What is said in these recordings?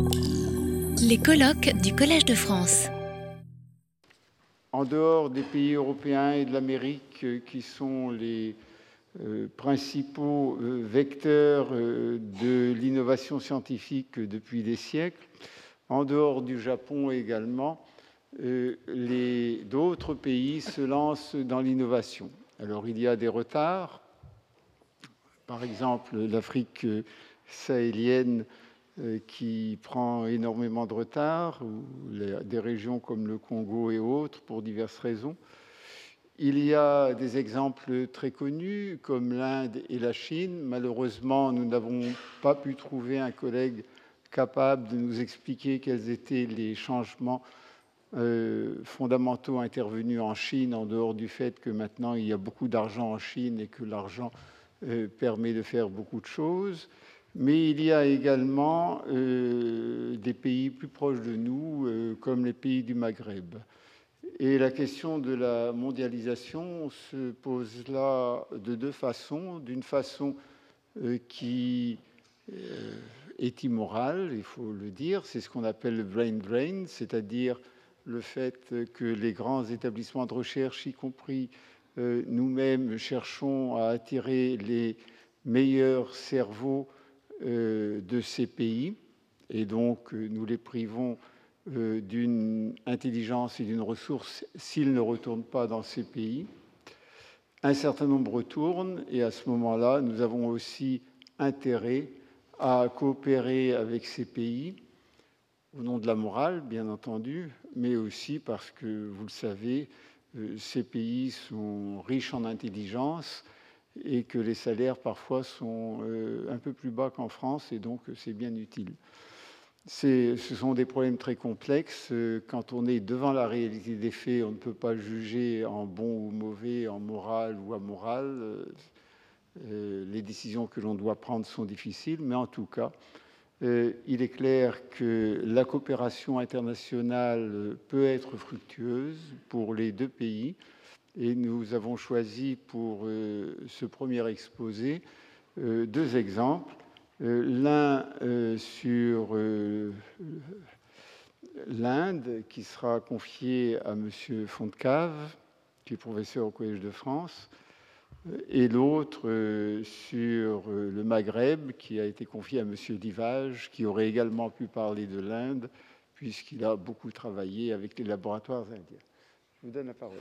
Les colloques du Collège de France. En dehors des pays européens et de l'Amérique euh, qui sont les euh, principaux euh, vecteurs de l'innovation scientifique depuis des siècles, en dehors du Japon également, d'autres pays se lancent dans l'innovation. Alors il y a des retards. Par exemple, l'Afrique sahélienne qui prend énormément de retard, ou des régions comme le Congo et autres, pour diverses raisons. Il y a des exemples très connus, comme l'Inde et la Chine. Malheureusement, nous n'avons pas pu trouver un collègue capable de nous expliquer quels étaient les changements euh, fondamentaux intervenus en Chine, en dehors du fait que maintenant il y a beaucoup d'argent en Chine et que l'argent euh, permet de faire beaucoup de choses. Mais il y a également euh, des pays plus proches de nous, euh, comme les pays du Maghreb. Et la question de la mondialisation se pose là de deux façons. D'une façon euh, qui est immorale, il faut le dire, c'est ce qu'on appelle le brain drain, c'est-à-dire le fait que les grands établissements de recherche, y compris nous-mêmes, cherchons à attirer les meilleurs cerveaux de ces pays, et donc euh, nous les privons euh, d'une intelligence et d'une ressource s'ils ne retournent pas dans ces pays. Un certain nombre retournent, et à ce moment-là, nous avons aussi intérêt à coopérer avec ces pays, au nom de la morale, bien entendu, mais aussi parce que, vous le savez, ces pays sont riches en intelligence, et que les salaires parfois sont euh, un peu plus bas qu'en France et donc c'est bien utile. Ce sont des problèmes très complexes. Quand on est devant la réalité des faits, on ne peut pas juger en bon ou mauvais, en moral ou amoral. Euh, les décisions que l'on doit prendre sont difficiles, mais en tout cas, euh, il est clair que la coopération internationale peut être fructueuse pour les deux pays et nous avons choisi pour euh, ce premier exposé euh, deux exemples. Euh, l'un sur l'Inde, qui sera confié à M. Fontcave, qui est professeur au Collège de France, et l'autre sur le Maghreb, qui a été confié à M. Divage, qui aurait également pu parler de l'Inde, puisqu'il a beaucoup travaillé avec les laboratoires indiens. Je vous donne la parole.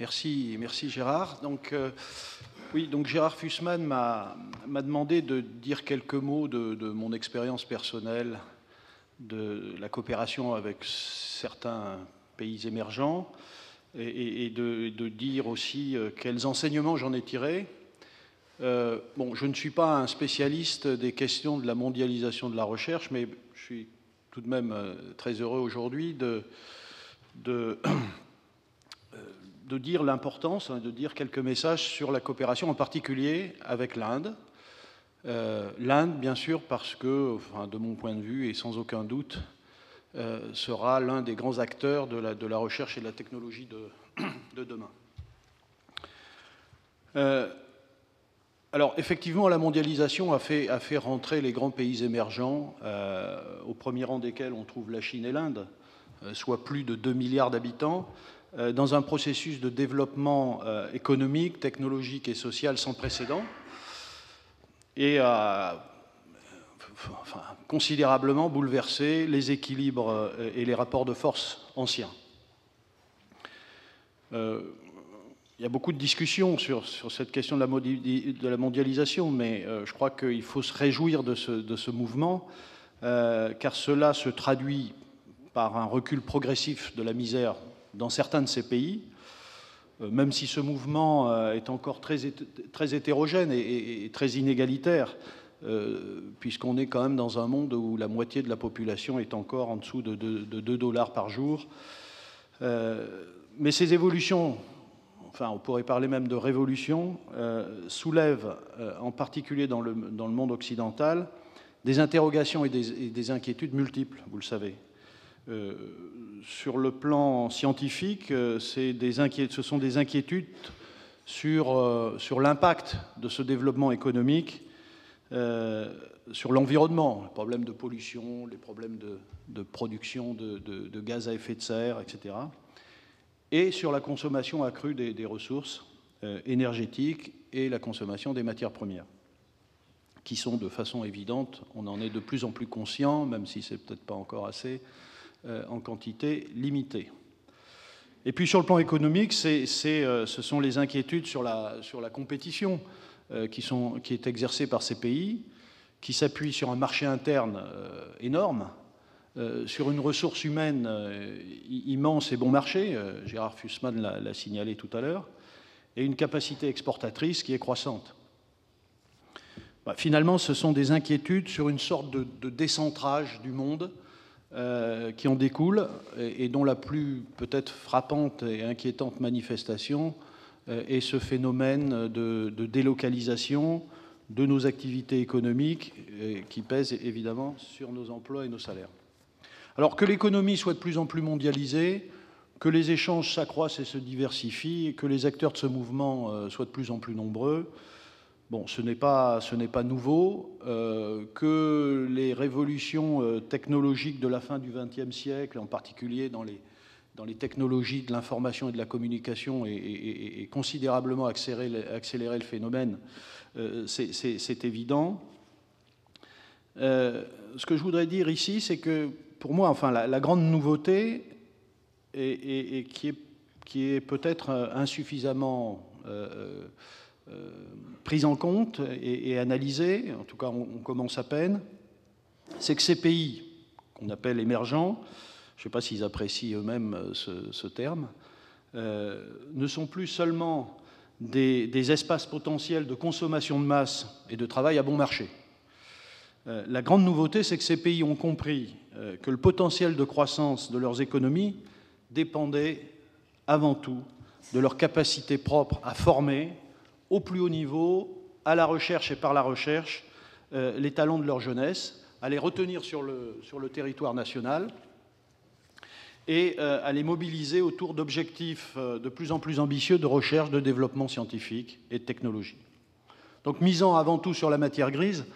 Merci, merci Gérard. Donc, euh, oui, donc Gérard Fussman m'a demandé de dire quelques mots de, mon expérience personnelle de la coopération avec certains pays émergents et, de, dire aussi euh, quels enseignements j'en ai tirés. Euh, bon, je ne suis pas un spécialiste des questions de la mondialisation de la recherche, mais je suis tout de même très heureux aujourd'hui de, de de dire l'importance, hein, de dire quelques messages sur la coopération, en particulier avec l'Inde. Euh, L'Inde, bien sûr, parce que, de mon point de vue, et sans aucun doute, euh, sera l'un des grands acteurs de la, recherche et de la technologie de, de demain. Euh, alors, effectivement, la mondialisation a fait, a fait, rentrer les grands pays émergents, au premier rang desquels on trouve la Chine et l'Inde, soit plus de 2 milliards d'habitants, dans un processus de développement euh, économique, technologique et social sans précédent et a considérablement bouleversé les équilibres euh, et les rapports de force anciens. il y a beaucoup de discussions sur, cette question de la, mondialisation, mais je crois qu'il faut se réjouir de ce, mouvement, car cela se traduit par un recul progressif de la misère dans certains de ces pays, euh, même si ce mouvement euh, est encore très, très hétérogène et, très inégalitaire, euh, puisqu'on est quand même dans un monde où la moitié de la population est encore en dessous de, 2 dollars par jour. mais ces évolutions, enfin on pourrait parler même de révolution, soulèvent en particulier dans le, dans le, monde occidental des interrogations et des inquiétudes multiples, vous le savez. Euh, sur le plan scientifique, euh, ce sont des inquiétudes sur, euh, sur l'impact de ce développement économique sur l'environnement, les problèmes de pollution, les problèmes de, production de, gaz à effet de serre, etc. Et sur la consommation accrue des, ressources énergétiques et la consommation des matières premières qui sont de façon évidente, on en est de plus en plus conscient, même si c'est peut-être pas encore assez, en quantité limitée. Et puis sur le plan économique, euh, ce sont les inquiétudes sur la, compétition euh, qui, est exercée par ces pays, qui s'appuient sur un marché interne énorme, sur une ressource humaine immense et bon marché, Gérard Fussman l'a signalé tout à l'heure, et une capacité exportatrice qui est croissante. Bah, finalement, ce sont des inquiétudes sur une sorte de, décentrage du monde euh, qui en découle et, dont la plus peut-être frappante et inquiétante manifestation euh, est ce phénomène de, délocalisation de nos activités économiques qui pèse évidemment sur nos emplois et nos salaires. Alors que l'économie soit de plus en plus mondialisée, que les échanges s'accroissent et se diversifient, que les acteurs de ce mouvement euh, soient de plus en plus nombreux, Bon, ce n'est pas, nouveau, euh, que les révolutions euh, technologiques de la fin du XXe siècle, en particulier dans les, technologies de l'information et de la communication, aient, considérablement accéléré, le phénomène, euh, c'est évident. ce que je voudrais dire ici, c'est que pour moi, enfin, la, grande nouveauté, et, qui est, peut-être insuffisamment prise en compte et, analysée, en tout cas on, commence à peine, c'est que ces pays qu'on appelle émergents, je ne sais pas s'ils apprécient eux-mêmes euh, ce, terme, euh, ne sont plus seulement des, espaces potentiels de consommation de masse et de travail à bon marché. la grande nouveauté, c'est que ces pays ont compris que le potentiel de croissance de leurs économies dépendait avant tout de leur capacité propre à former, au plus haut niveau, à la recherche et par la recherche, euh, les talents de leur jeunesse, à les retenir sur le, territoire national et euh, à les mobiliser autour d'objectifs euh, de plus en plus ambitieux de recherche, de développement scientifique et de technologie. Donc misant avant tout sur la matière grise,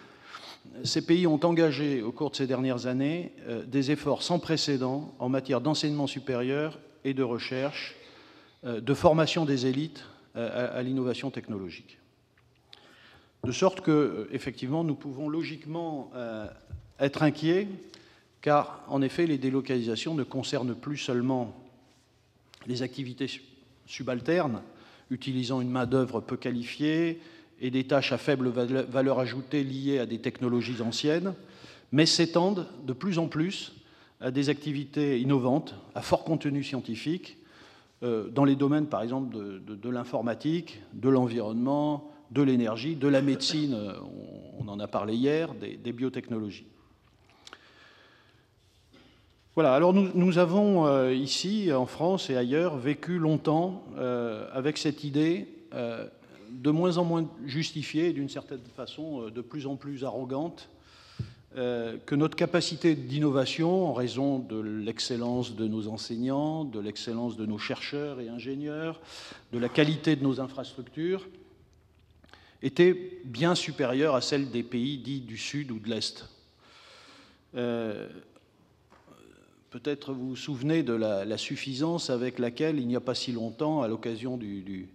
ces pays ont engagé au cours de ces dernières années des efforts sans précédent en matière d'enseignement supérieur et de recherche, de formation des élites à, l'innovation technologique. De sorte que, euh, effectivement, nous pouvons logiquement euh, être inquiets, car en effet, les délocalisations ne concernent plus seulement les activités subalternes, utilisant une main-d'œuvre peu qualifiée et des tâches à faible valeur ajoutée liées à des technologies anciennes, mais s'étendent de plus en plus à des activités innovantes, à fort contenu scientifique, dans les domaines, par exemple, de, l'informatique, de l'environnement, de l'énergie, de la médecine, euh, on, en a parlé hier, des, biotechnologies. Voilà, alors nous, avons euh, ici, en France et ailleurs, vécu longtemps avec cette idée de moins en moins justifiée et d'une certaine façon de plus en plus arrogante euh, que notre capacité d'innovation, en raison de l'excellence de nos enseignants, de l'excellence de nos chercheurs et ingénieurs, de la qualité de nos infrastructures, était bien supérieure à celle des pays dits du Sud ou de l'Est. Euh, peut-être vous vous souvenez de la, suffisance avec laquelle, il n'y a pas si longtemps, à l'occasion du,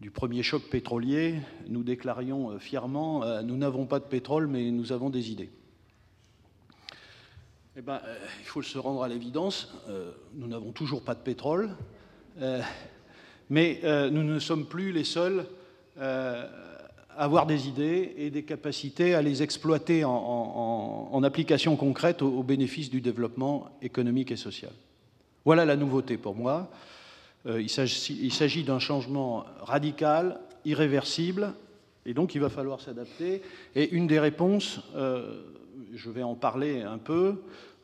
du premier choc pétrolier, nous déclarions euh, fièrement Nous n'avons pas de pétrole, mais nous avons des idées. Eh ben, euh, il faut se rendre à l'évidence, euh, nous n'avons toujours pas de pétrole, euh, mais nous ne sommes plus les seuls à avoir des idées et des capacités à les exploiter en, application concrète au, bénéfice du développement économique et social. Voilà la nouveauté pour moi. il s'agit d'un changement radical, irréversible, et donc il va falloir s'adapter. Et une des réponses, je vais en parler un peu,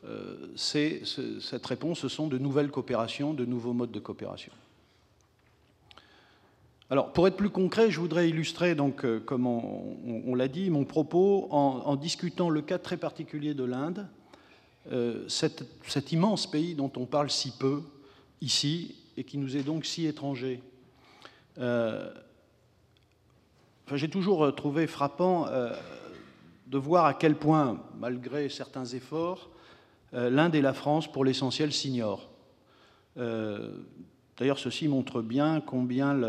euh, cette réponse, ce sont de nouvelles coopérations, de nouveaux modes de coopération. Alors, pour être plus concret, je voudrais illustrer, donc, euh, comme on, l'a dit, mon propos en, discutant le cas très particulier de l'Inde, euh, cet, immense pays dont on parle si peu ici et qui nous est donc si étranger. J'ai toujours trouvé frappant de voir à quel point, malgré certains efforts, l'Inde et la France, pour l'essentiel, s'ignorent. D'ailleurs, ceci montre bien combien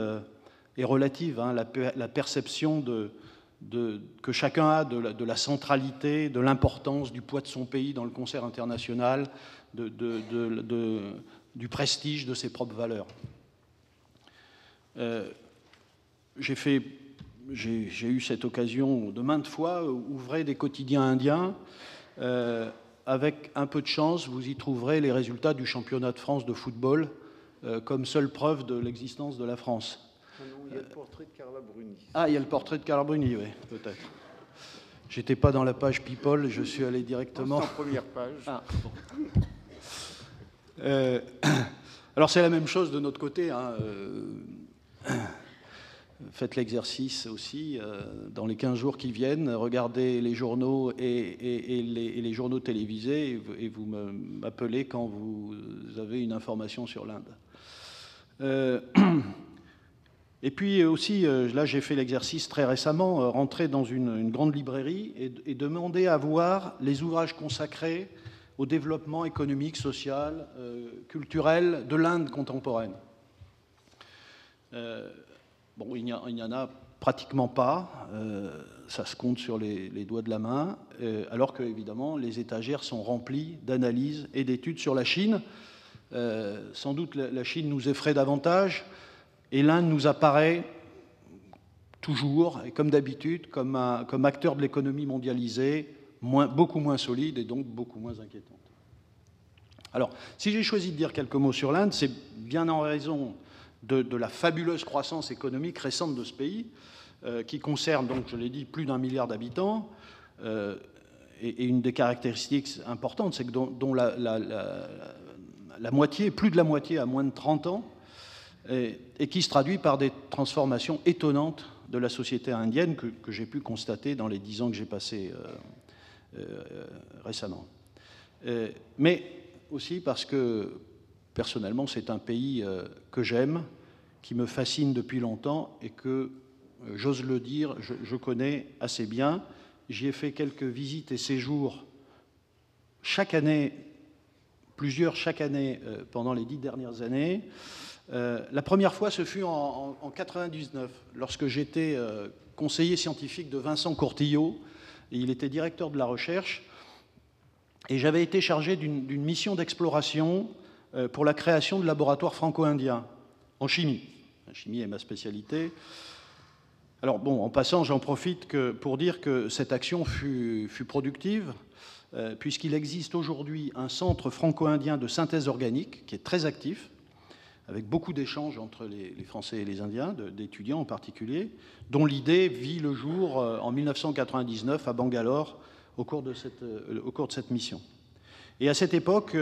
est relative hein, la, perception que chacun a de la, centralité, de l'importance, du poids de son pays dans le concert international, du prestige de ses propres valeurs. Euh, j'ai eu cette occasion de maintes fois, ouvrez des quotidiens indiens. Euh, avec un peu de chance, vous y trouverez les résultats du championnat de France de football euh, comme seule preuve de l'existence de la France. Ah il y a le portrait de Carla Bruni. Ah, il y a le portrait de Carla Bruni, oui, peut-être. J'étais pas dans la page People, je suis allé directement. En première page. Ah, euh, alors c'est la même chose de notre côté. Hein, euh, faites l'exercice aussi dans les 15 jours qui viennent, regardez les journaux et, les, journaux télévisés et vous m'appelez quand vous avez une information sur l'Inde. Euh, et puis aussi, euh, là j'ai fait l'exercice très récemment, euh, rentrer dans une, grande librairie et, demander à voir les ouvrages consacrés au développement économique, social, culturel de l'Inde contemporaine. Bon, il n'y en a pratiquement pas, ça se compte sur les, doigts de la main, alors que évidemment les étagères sont remplies d'analyses et d'études sur la Chine. Euh, sans doute la Chine nous effraie davantage et l'Inde nous apparaît toujours, et comme d'habitude, comme, acteur de l'économie mondialisée, beaucoup moins solide et donc beaucoup moins inquiétante. Alors, si j'ai choisi de dire quelques mots sur l'Inde, c'est bien en raison de, la fabuleuse croissance économique récente de ce pays, euh, qui concerne, donc, je l'ai dit, plus d'un milliard d'habitants. Euh, et, une des caractéristiques importantes, c'est que la, moitié, plus de la moitié à moins de 30 ans, et, qui se traduit par des transformations étonnantes de la société indienne que, j'ai pu constater dans les dix ans que j'ai passés euh, euh, récemment. Mais aussi parce que personnellement c'est un pays que j'aime, qui me fascine depuis longtemps et que, j'ose le dire, je connais assez bien. J'y ai fait quelques visites et séjours chaque année plusieurs chaque année euh, pendant les dix dernières années. Euh, la première fois, ce fut en, 1999, lorsque j'étais euh, conseiller scientifique de Vincent Courtillot, et il était directeur de la recherche, et j'avais été chargé d'une mission d'exploration pour la création de laboratoires franco-indiens en chimie. Chimie est ma spécialité. Alors bon, en passant, j'en profite pour dire que cette action fut, productive. Euh, puisqu'il existe aujourd'hui un centre franco-indien de synthèse organique qui est très actif, avec beaucoup d'échanges entre les, Français et les Indiens, d'étudiants en particulier, dont l'idée vit le jour euh, en 1999 à Bangalore au cours de cette, euh, au cours de cette mission. Et à cette époque,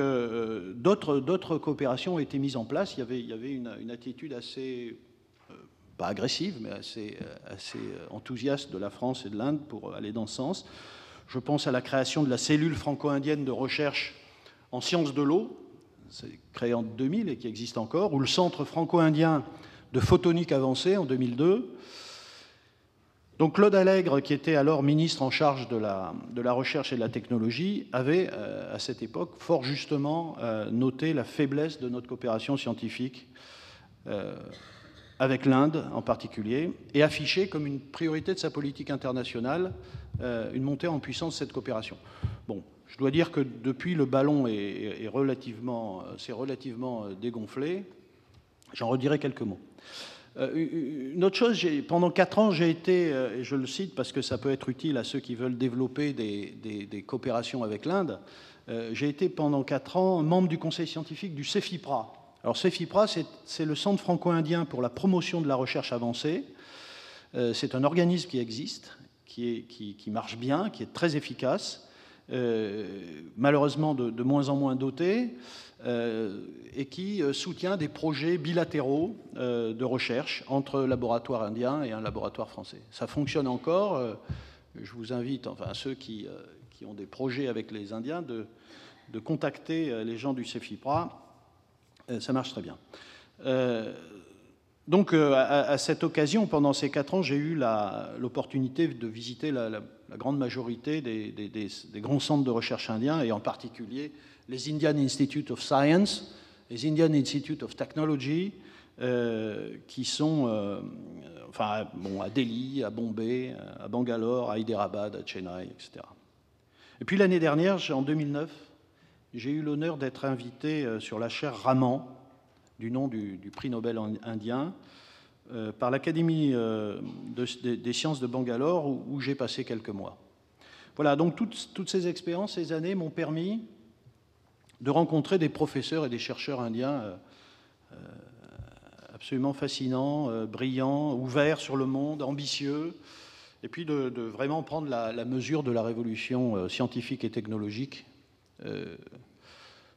d'autres coopérations ont été mises en place. Il y avait, une, attitude assez, pas agressive, mais assez enthousiaste de la France et de l'Inde pour aller dans ce sens. Je pense à la création de la cellule franco-indienne de recherche en sciences de l'eau, créée en 2000 et qui existe encore, ou le centre franco-indien de photonique avancée en 2002. Donc Claude Allègre, qui était alors ministre en charge de la, recherche et de la technologie, avait euh, à cette époque fort justement euh, noté la faiblesse de notre coopération scientifique euh, avec l'Inde en particulier, et affiché comme une priorité de sa politique internationale une montée en puissance de cette coopération. Bon, je dois dire que depuis, le ballon s'est relativement dégonflé. J'en redirai quelques mots. Une autre chose, pendant quatre ans, j'ai été, et je le cite parce que ça peut être utile à ceux qui veulent développer des, coopérations avec l'Inde, j'ai été pendant quatre ans membre du conseil scientifique du CEFIPRA, alors CEFIPRA, c'est le Centre franco-indien pour la promotion de la recherche avancée. Euh, c'est un organisme qui existe, qui, marche bien, qui est très efficace, euh, malheureusement de, moins en moins doté, euh, et qui soutient des projets bilatéraux de recherche entre laboratoires indiens et un laboratoire français. Ça fonctionne encore. je vous invite, enfin ceux qui, ont des projets avec les Indiens, de, de contacter les gens du CEFIPRA euh, ça marche très bien. Euh, Donc, à, cette occasion, pendant ces quatre ans, j'ai eu l'opportunité de visiter la, grande majorité des, grands centres de recherche indiens, et en particulier les Indian Institute of Science, les Indian Institute of Technology, euh, qui sont euh, à Delhi, à Bombay, à Bangalore, à Hyderabad, à Chennai, etc. Et puis l'année dernière, en 2009, j'ai eu l'honneur d'être invité euh, sur la chaire Raman, du nom du, prix Nobel indien, par l'Académie des sciences de Bangalore, où, j'ai passé quelques mois. Voilà, donc toutes, toutes ces expériences, ces années m'ont permis de rencontrer des professeurs et des chercheurs indiens euh, euh, absolument fascinants, euh, brillants, ouverts sur le monde, ambitieux, et puis de, vraiment prendre la, mesure de la révolution scientifique et technologique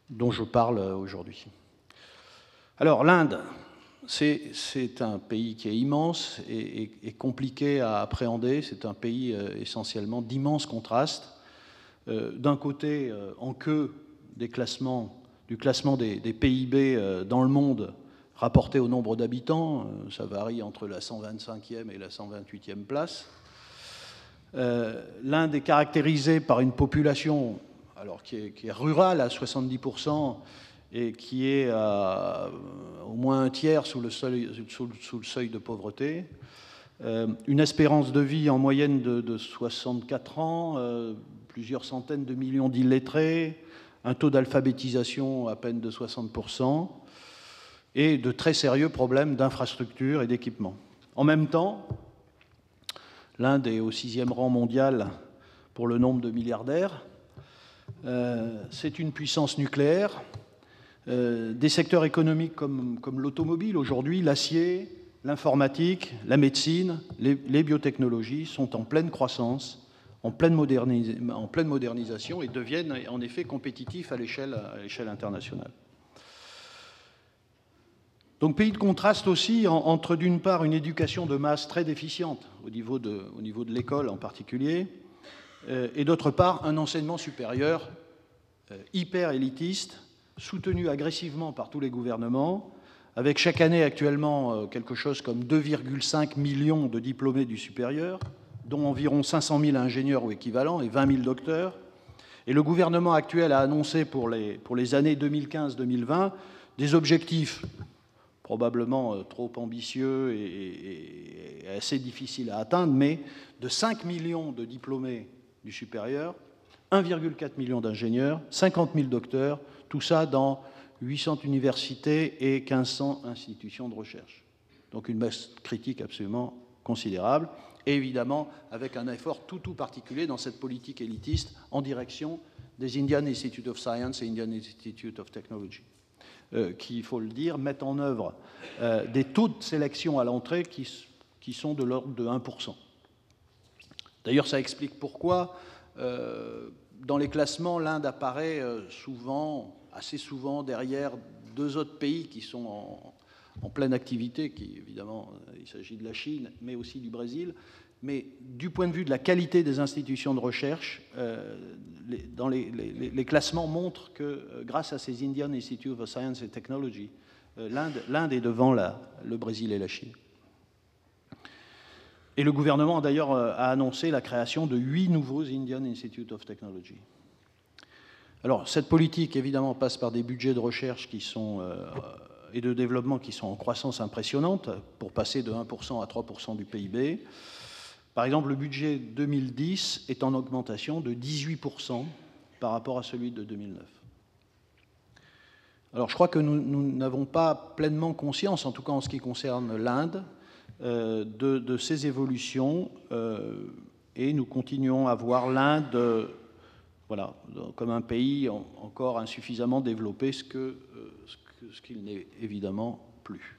dont je parle aujourd'hui. Alors l'Inde, c'est un pays qui est immense et, compliqué à appréhender. C'est un pays essentiellement d'immenses contrastes. D'un côté, en queue du classement des, PIB euh, dans le monde rapporté au nombre d'habitants. Euh, ça varie entre la 125e et la 128e place. Euh, L'Inde est caractérisée par une population alors, qui, est, rurale à 70% et qui est au moins un tiers sous le seuil, de pauvreté. une espérance de vie en moyenne de, de 64 ans, plusieurs centaines de millions d'illettrés, un taux d'alphabétisation à peine de 60%, et de très sérieux problèmes d'infrastructure et d'équipement. En même temps, l'Inde est au sixième rang mondial pour le nombre de milliardaires. Euh, c'est une puissance nucléaire. Euh, des secteurs économiques comme, l'automobile aujourd'hui, l'acier, l'informatique, la médecine, les biotechnologies sont en pleine croissance en pleine, modernisation et deviennent en effet compétitifs à l'échelle internationale. Donc pays de contraste aussi entre d'une part une éducation de masse très déficiente au niveau de, l'école en particulier, euh, et d'autre part un enseignement supérieur euh, hyper élitiste, soutenu agressivement par tous les gouvernements, avec chaque année actuellement euh, quelque chose comme 2,5 millions de diplômés du supérieur, dont environ 500 000 ingénieurs ou équivalents et 20 000 docteurs. Et le gouvernement actuel a annoncé pour les, pour les années 2015-2020 des objectifs probablement euh, trop ambitieux et, assez difficiles à atteindre, mais de 5 millions de diplômés du supérieur, 1,4 million d'ingénieurs, 50 000 docteurs, tout ça dans 800 universités et 1500 institutions de recherche. Donc une masse critique absolument considérable et évidemment avec un effort tout tout particulier dans cette politique élitiste en direction des Indian Institute of Science et Indian Institute of Technology, euh, qui, il faut le dire, mettent en œuvre euh, des taux de sélection à l'entrée qui, sont de l'ordre de 1%. D'ailleurs, ça explique pourquoi, euh, dans les classements, l'Inde apparaît souvent, assez souvent, derrière deux autres pays qui sont en, pleine activité, qui évidemment, euh, il s'agit de la Chine, mais aussi du Brésil. Mais du point de vue de la qualité des institutions de recherche, euh, les, classements montrent que euh, grâce à ces Indian Institute of Science and Technology, l'Inde est devant le Brésil et la Chine. Et le gouvernement d'ailleurs a annoncé la création de huit nouveaux Indian Institute of Technology. Alors cette politique évidemment passe par des budgets de recherche qui sont et de développement qui sont en croissance impressionnante, pour passer de 1% à 3% du PIB. Par exemple, le budget 2010 est en augmentation de 18% par rapport à celui de 2009. Alors je crois que nous n'avons pas pleinement conscience, en tout cas en ce qui concerne l'Inde, euh, de, ces évolutions euh, et nous continuons à voir l'Inde voilà, comme un pays encore insuffisamment développé, ce que, euh, ce qu'il n'est évidemment plus.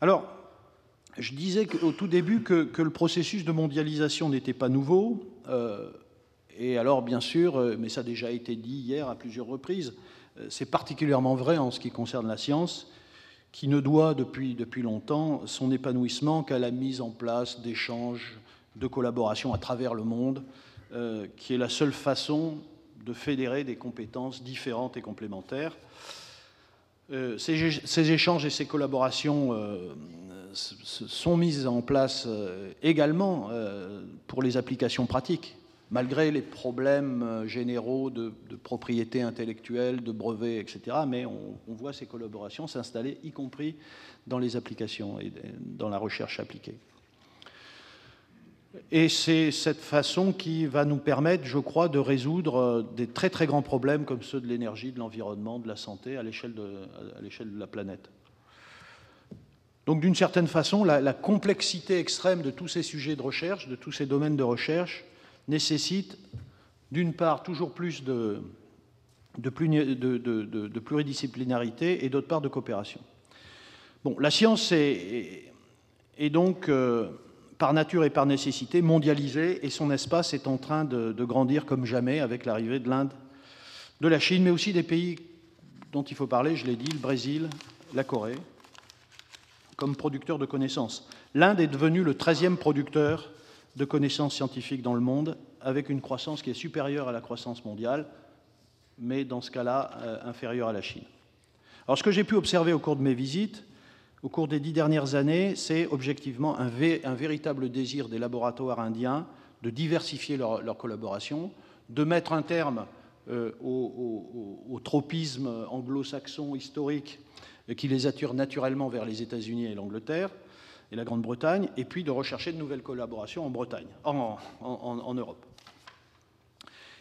Alors, je disais au tout début que, le processus de mondialisation n'était pas nouveau. Euh, et alors, bien sûr, euh, mais ça a déjà été dit hier à plusieurs reprises, euh, c'est particulièrement vrai en ce qui concerne la science, qui ne doit depuis, longtemps son épanouissement qu'à la mise en place d'échanges, de collaboration à travers le monde, qui est la seule façon de fédérer des compétences différentes et complémentaires. ces, échanges et ces collaborations sont mises en place également pour les applications pratiques malgré les problèmes euh, généraux de, propriété intellectuelle, de brevets, etc. Mais on, voit ces collaborations s'installer, y compris dans les applications et dans la recherche appliquée. Et c'est cette façon qui va nous permettre, je crois, de résoudre euh, des très très grands problèmes comme ceux de l'énergie, de l'environnement, de la santé à l'échelle de, la planète. Donc d'une certaine façon, la complexité extrême de tous ces sujets de recherche, de tous ces domaines de recherche, nécessite d'une part toujours plus de, de, pluridisciplinarité et d'autre part de coopération. Bon, la science est, donc euh, par nature et par nécessité mondialisée et son espace est en train de, grandir comme jamais avec l'arrivée de l'Inde, de la Chine, mais aussi des pays dont il faut parler, je l'ai dit, le Brésil, la Corée, comme producteurs de connaissances. L'Inde est devenue le 13e producteur de connaissances scientifiques dans le monde, avec une croissance qui est supérieure à la croissance mondiale, mais dans ce cas-là euh, inférieure à la Chine. Alors ce que j'ai pu observer au cours de mes visites, au cours des dix dernières années, c'est objectivement un, véritable désir des laboratoires indiens de diversifier leur, collaboration, de mettre un terme euh, au, tropisme anglo-saxon historique qui les attire naturellement vers les États-Unis et l'Angleterre, et la Grande-Bretagne, et puis de rechercher de nouvelles collaborations en Bretagne, en, Europe.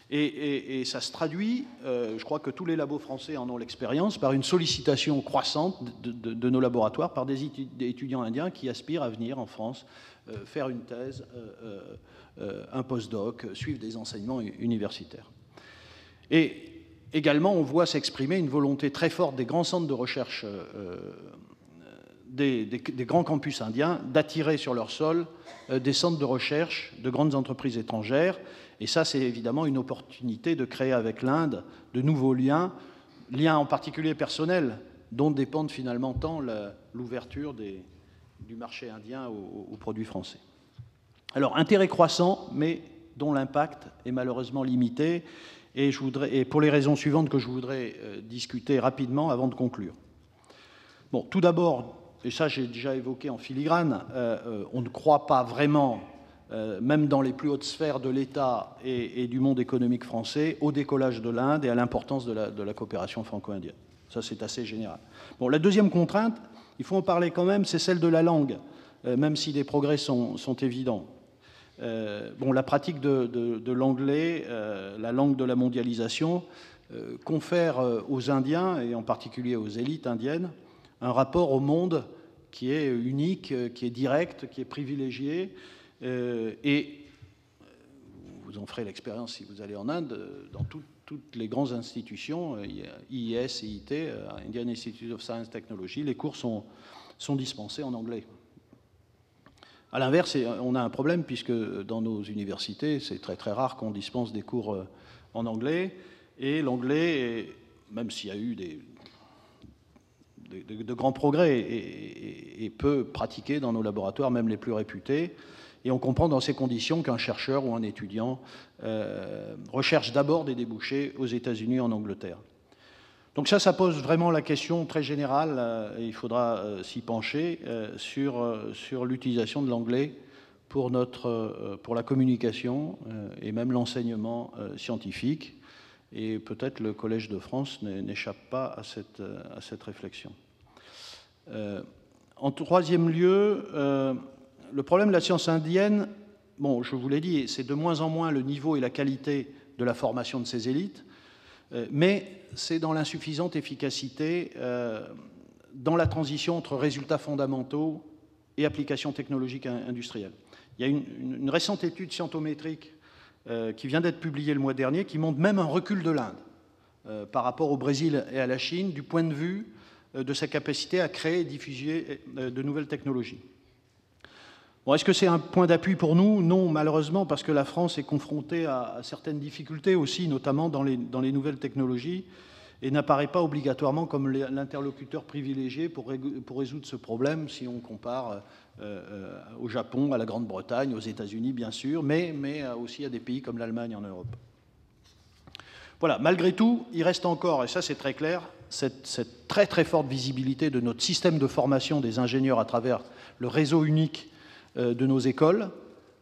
Et, ça se traduit, euh, je crois que tous les labos français en ont l'expérience, par une sollicitation croissante de, nos laboratoires par des, étudiants indiens qui aspirent à venir en France euh, faire une thèse, euh, un postdoc, suivre des enseignements universitaires. Et également, on voit s'exprimer une volonté très forte des grands centres de recherche des, grands campus indiens d'attirer sur leur sol euh, des centres de recherche de grandes entreprises étrangères. Et ça, c'est évidemment une opportunité de créer avec l'Inde de nouveaux liens, liens en particulier personnels, dont dépendent finalement tant l'ouverture du marché indien aux, produits français. Alors, intérêt croissant, mais dont l'impact est malheureusement limité, et, je voudrais, et pour les raisons suivantes que je voudrais euh, discuter rapidement avant de conclure. Bon, tout d'abord, et ça j'ai déjà évoqué en filigrane, euh, euh, on ne croit pas vraiment, euh, même dans les plus hautes sphères de l'État et, du monde économique français, au décollage de l'Inde et à l'importance de la, coopération franco-indienne. Ça c'est assez général. Bon, la deuxième contrainte, il faut en parler quand même, c'est celle de la langue, même si les progrès sont, évidents. bon, la pratique de l'anglais, la langue de la mondialisation, confère aux Indiens, et en particulier aux élites indiennes, un rapport au monde qui est unique, qui est direct, qui est privilégié. Euh, et vous en ferez l'expérience si vous allez en Inde, dans toutes les grandes institutions, IIS, IT, euh, Indian Institute of Science Technology, les cours sont, sont dispensés en anglais. À l'inverse, on a un problème puisque dans nos universités, c'est très très rare qu'on dispense des cours euh, en anglais. Et l'anglais, même s'il y a eu des, de, grands progrès et, peu pratiqués dans nos laboratoires, même les plus réputés. Et on comprend dans ces conditions qu'un chercheur ou un étudiant euh, recherche d'abord des débouchés aux États-Unis en Angleterre. Donc ça, ça pose vraiment la question très générale, euh, et il faudra euh, s'y pencher, sur, sur l'utilisation de l'anglais pour, notre, pour la communication et même l'enseignement scientifique et peut-être le Collège de France n'échappe pas à cette, à cette réflexion. Euh, en troisième lieu, euh, le problème de la science indienne, bon, je vous l'ai dit, c'est de moins en moins le niveau et la qualité de la formation de ces élites, euh, mais c'est dans l'insuffisante efficacité dans la transition entre résultats fondamentaux et applications technologiques industrielles. Il y a une, récente étude scientométrique euh, qui vient d'être publié le mois dernier, qui montre même un recul de l'Inde euh, par rapport au Brésil et à la Chine du point de vue euh, de sa capacité à créer et diffuser de nouvelles technologies. Bon, Est-ce que c'est un point d'appui pour nous? Non, malheureusement, parce que la France est confrontée à, certaines difficultés aussi, notamment dans les, dans les nouvelles technologies, et n'apparaît pas obligatoirement comme l'interlocuteur privilégié pour, résoudre ce problème si on compare euh, euh, au Japon, à la Grande-Bretagne, aux États-Unis, bien sûr, mais, mais aussi à des pays comme l'Allemagne en Europe. Voilà, malgré tout, il reste encore, et ça c'est très clair, cette, très très forte visibilité de notre système de formation des ingénieurs à travers le réseau unique euh, de nos écoles.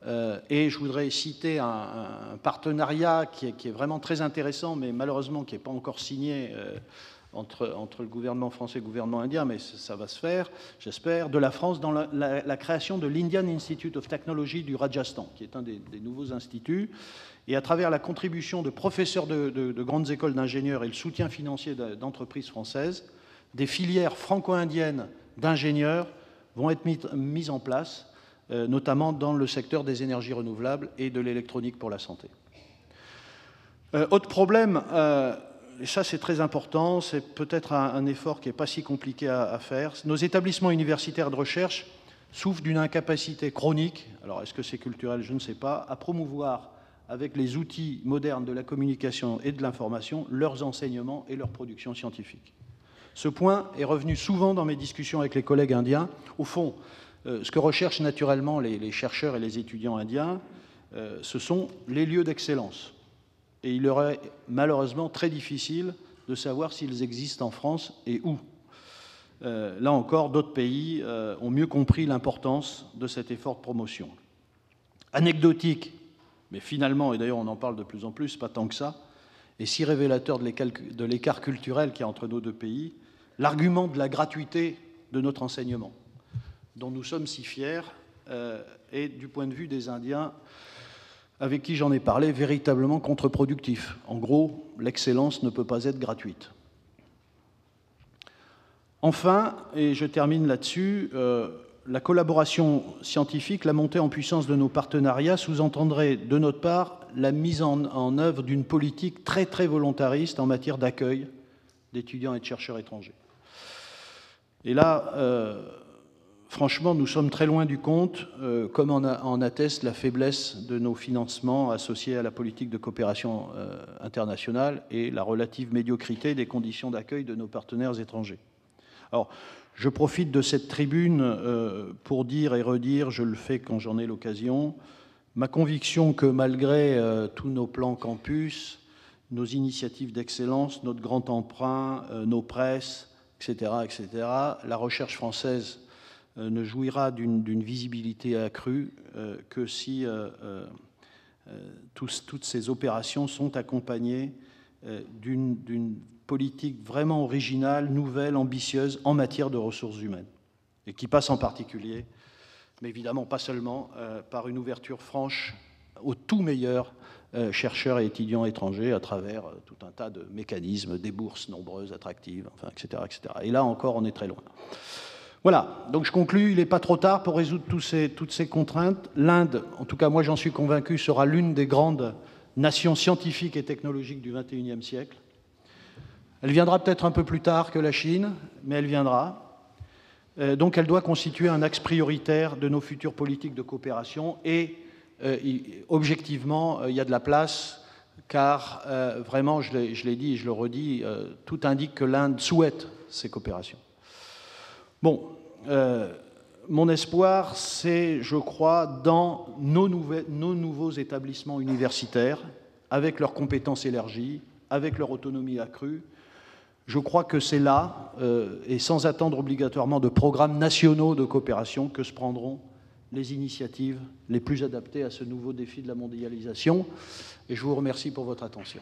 Euh, et je voudrais citer un, partenariat qui est, vraiment très intéressant, mais malheureusement qui n'est pas encore signé euh, entre, entre, le gouvernement français et le gouvernement indien, mais ça, va se faire, j'espère, de la France dans la, création de l'Indian Institute of Technology du Rajasthan, qui est un des, nouveaux instituts. Et à travers la contribution de professeurs de, de grandes écoles d'ingénieurs et le soutien financier d'entreprises françaises, des filières franco-indiennes d'ingénieurs vont être mises en place notamment dans le secteur des énergies renouvelables et de l'électronique pour la santé. Euh, autre problème, euh, et ça c'est très important, c'est peut-être un, effort qui n'est pas si compliqué à, faire, nos établissements universitaires de recherche souffrent d'une incapacité chronique, alors est-ce que c'est culturel, je ne sais pas, à promouvoir avec les outils modernes de la communication et de l'information leurs enseignements et leur production scientifique. Ce point est revenu souvent dans mes discussions avec les collègues indiens. Au fond, euh, ce que recherchent naturellement les, chercheurs et les étudiants indiens, euh, ce sont les lieux d'excellence. Et il leur est malheureusement très difficile de savoir s'ils existent en France et où. Euh, là encore, d'autres pays ont mieux compris l'importance de cet effort de promotion. Anecdotique, mais finalement, et d'ailleurs on en parle de plus en plus, pas tant que ça, et si révélateur de l'écart culturel qu'il y a entre nos deux pays, l'argument de la gratuité de notre enseignement dont nous sommes si fiers euh, est, du point de vue des Indiens, avec qui j'en ai parlé, véritablement contre-productif. En gros, l'excellence ne peut pas être gratuite. Enfin, et je termine là-dessus, euh, la collaboration scientifique, la montée en puissance de nos partenariats sous-entendrait de notre part la mise en, œuvre d'une politique très très volontariste en matière d'accueil d'étudiants et de chercheurs étrangers. Et là, euh, franchement, nous sommes très loin du compte, euh, comme en, atteste la faiblesse de nos financements associés à la politique de coopération euh, internationale et la relative médiocrité des conditions d'accueil de nos partenaires étrangers. Alors, je profite de cette tribune euh, pour dire et redire, je le fais quand j'en ai l'occasion, ma conviction que malgré tous nos plans campus, nos initiatives d'excellence, notre grand emprunt, nos presses, etc., etc., la recherche française ne jouira d'une visibilité accrue euh, que si euh, toutes ces opérations sont accompagnées d'une politique vraiment originale, nouvelle, ambitieuse en matière de ressources humaines, et qui passe en particulier, mais évidemment pas seulement, par une ouverture franche aux tout meilleurs chercheurs et étudiants étrangers à travers tout un tas de mécanismes, des bourses nombreuses, attractives, etc., etc. Et là encore, on est très loin. Voilà, donc je conclus, il n'est pas trop tard pour résoudre toutes ces contraintes. L'Inde, en tout cas moi j'en suis convaincu, sera l'une des grandes nations scientifiques et technologiques du XXIe siècle. Elle viendra peut-être un peu plus tard que la Chine, mais elle viendra. Euh, donc elle doit constituer un axe prioritaire de nos futures politiques de coopération et euh, objectivement, euh, il y a de la place car vraiment, je l'ai dit et je le redis, tout indique que l'Inde souhaite ces coopérations. Bon, euh, mon espoir, c'est, je crois, dans nos, nouveaux établissements universitaires, avec leurs compétences élargies, avec leur autonomie accrue. Je crois que c'est là, euh, et sans attendre obligatoirement de programmes nationaux de coopération, que se prendront les initiatives les plus adaptées à ce nouveau défi de la mondialisation. Et je vous remercie pour votre attention.